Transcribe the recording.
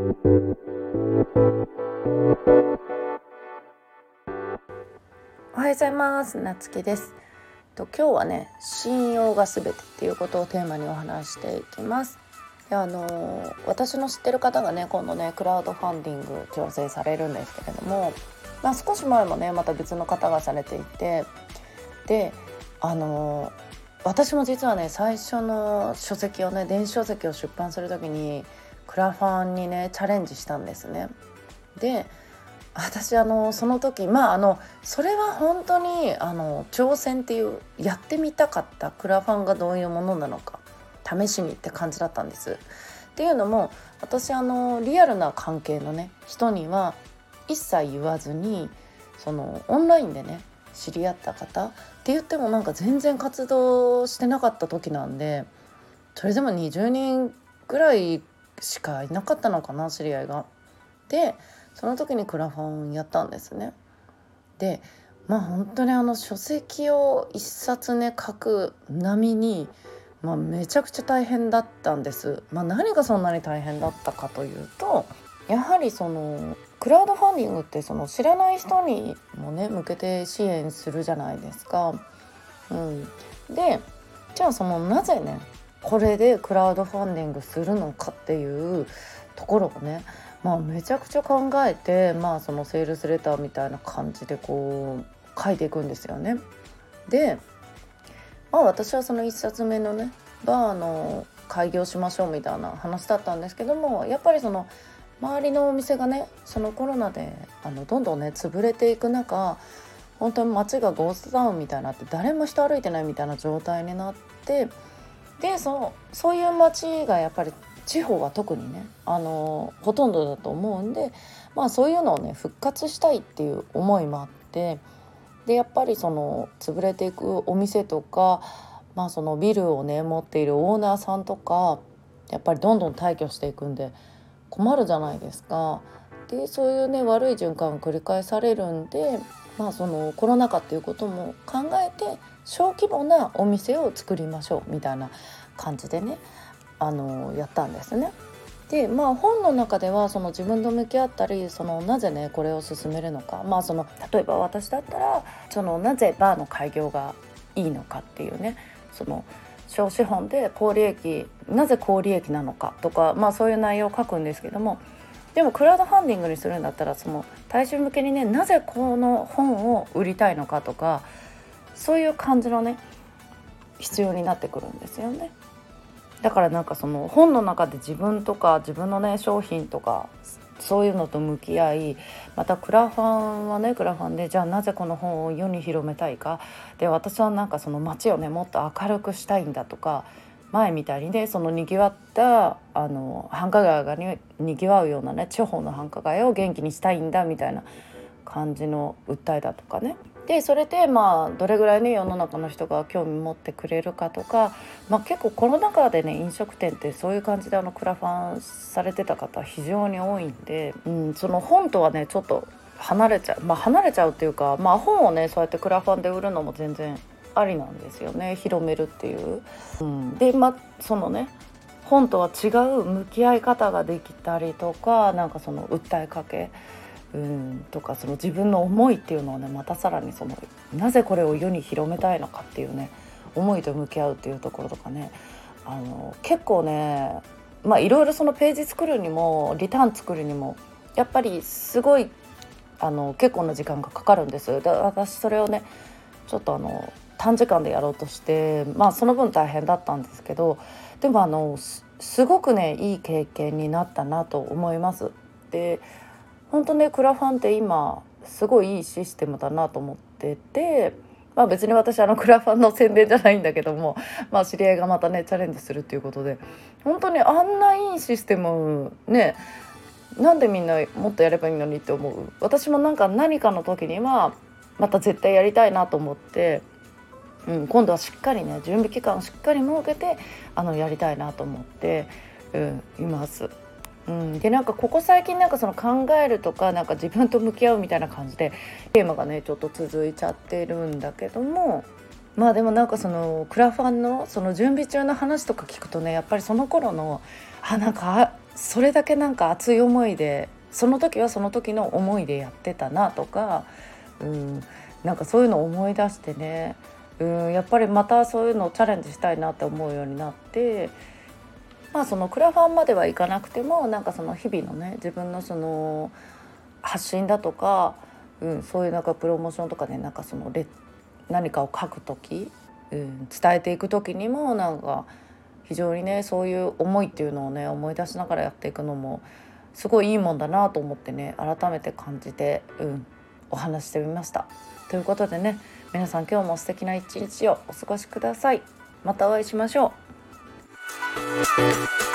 おはようございます。なつきです。と今日はね信用がすべてっていうことをテーマにお話していきます。いやあの、私の知ってる方がね今度ねクラウドファンディング調整されるんですけれども、まあ、少し前もねまた別の方がされていてであの、私も実はね最初の書籍をね電子書籍を出版する時にクラファンにねチャレンジしたんですね。で私あのその時まああのそれは本当にあの挑戦っていうやってみたかったクラファンがどういうものなのか試しにって感じだったんです。っていうのも私あのリアルな関係のね人には一切言わずにそのオンラインでね知り合った方って言ってもなんか全然活動してなかった時なんでそれでも20人ぐらいしかいなかったのかな知り合いが。でその時にクラファンやったんですね。でまあ本当にあの書籍を一冊ね書く波に、まあ、めちゃくちゃ大変だったんです。まあ、何がそんなに大変だったかというとやはりそのクラウドファンディングってその知らない人にもね向けて支援するじゃないですか。うん、でじゃあそのなぜねこれでクラウドファンディングするのかっていうところをねまあ、めちゃくちゃ考えて、まあ、そのセールスレターみたいな感じでこう書いていくんですよね。で、まあ、私はその1冊目のねバーの開業しましょうみたいな話だったんですけどもやっぱりその周りのお店がねそのコロナであのどんどんね潰れていく中本当に街がゴーストタウンみたいになって誰も人歩いてないみたいな状態になってでそのそういう街がやっぱり地方は特にねあのほとんどだと思うんで、まあ、そういうのをね復活したいっていう思いもあってでやっぱりその潰れていくお店とか、まあ、そのビルをね持っているオーナーさんとかやっぱりどんどん退去していくんで困るじゃないですか。でそういうね悪い循環が繰り返されるんで、まあ、そのコロナ禍っていうことも考えて小規模なお店を作りましょうみたいな感じでねあのやったんですね。でまあ本の中ではその自分と向き合ったりそのなぜねこれを進めるのかまあその例えば私だったらそのなぜバーの開業がいいのかっていうねその小資本で高利益なぜ高利益なのかとかまあそういう内容を書くんですけどもでもクラウドファンディングにするんだったらその大衆向けにねなぜこの本を売りたいのかとかそういう感じのね必要になってくるんですよね。だからなんかその本の中で自分とか自分のね商品とかそういうのと向き合いまたクラファンはねクラファンでじゃあなぜこの本を世に広めたいかで私はなんかその街をねもっと明るくしたいんだとか前みたいにねそのにぎわったあの繁華街がににぎわうようなね地方の繁華街を元気にしたいんだみたいな感じの訴えだとかね。でそれでまあどれぐらいね世の中の人が興味持ってくれるかとか、まあ、結構コロナ禍でね飲食店ってそういう感じであのクラファンされてた方非常に多いんで、うん、その本とはねちょっと離れちゃうまあ離れちゃうっていうか、まあ、本をねそうやってクラファンで売るのも全然ありなんですよね広めるっていう。うん、でまあそのね本とは違う向き合い方ができたりとかなんかその訴えかけうんとかその自分の思いっていうのをねまたさらにそのなぜこれを世に広めたいのかっていうね思いと向き合うっていうところとかねあの結構ねまあいろいろそのページ作るにもリターン作るにもやっぱりすごいあの結構な時間がかかるんですで私それをねちょっとあの短時間でやろうとしてまあその分大変だったんですけどでもあのすごくねいい経験になったなと思います。で本当ねクラファンって今すごいいいシステムだなと思ってて。まあ別に私あのクラファンの宣伝じゃないんだけども、まあ、知り合いがまたねチャレンジするっていうことで本当にあんないいシステムねなんでみんなもっとやればいいのにって思う私もなんか何かの時にはまた絶対やりたいなと思って、うん、今度はしっかりね準備期間をしっかり設けてあのやりたいなと思って、うん、います。うん、でなんかここ最近なんかその考えるとかなんか自分と向き合うみたいな感じでテーマがねちょっと続いちゃってるんだけどもまあでもなんかそのクラファンのその準備中の話とか聞くとねやっぱりその頃のあなんかそれだけなんか熱い思いでその時はその時の思いでやってたなとか、うん、なんかそういうのを思い出してね、うん、やっぱりまたそういうのをチャレンジしたいなって思うようになってまあそのクラファンまではいかなくてもなんかその日々のね自分のその発信だとか、うん、そういうなんかプロモーションとかねなんかそのレ何かを書く時、うん、伝えていく時にもなんか非常にねそういう思いっていうのをね思い出しながらやっていくのもすごいいいもんだなと思ってね改めて感じて、うん、お話してみました。ということでね皆さん今日も素敵な一日をお過ごしください。またお会いしましょう。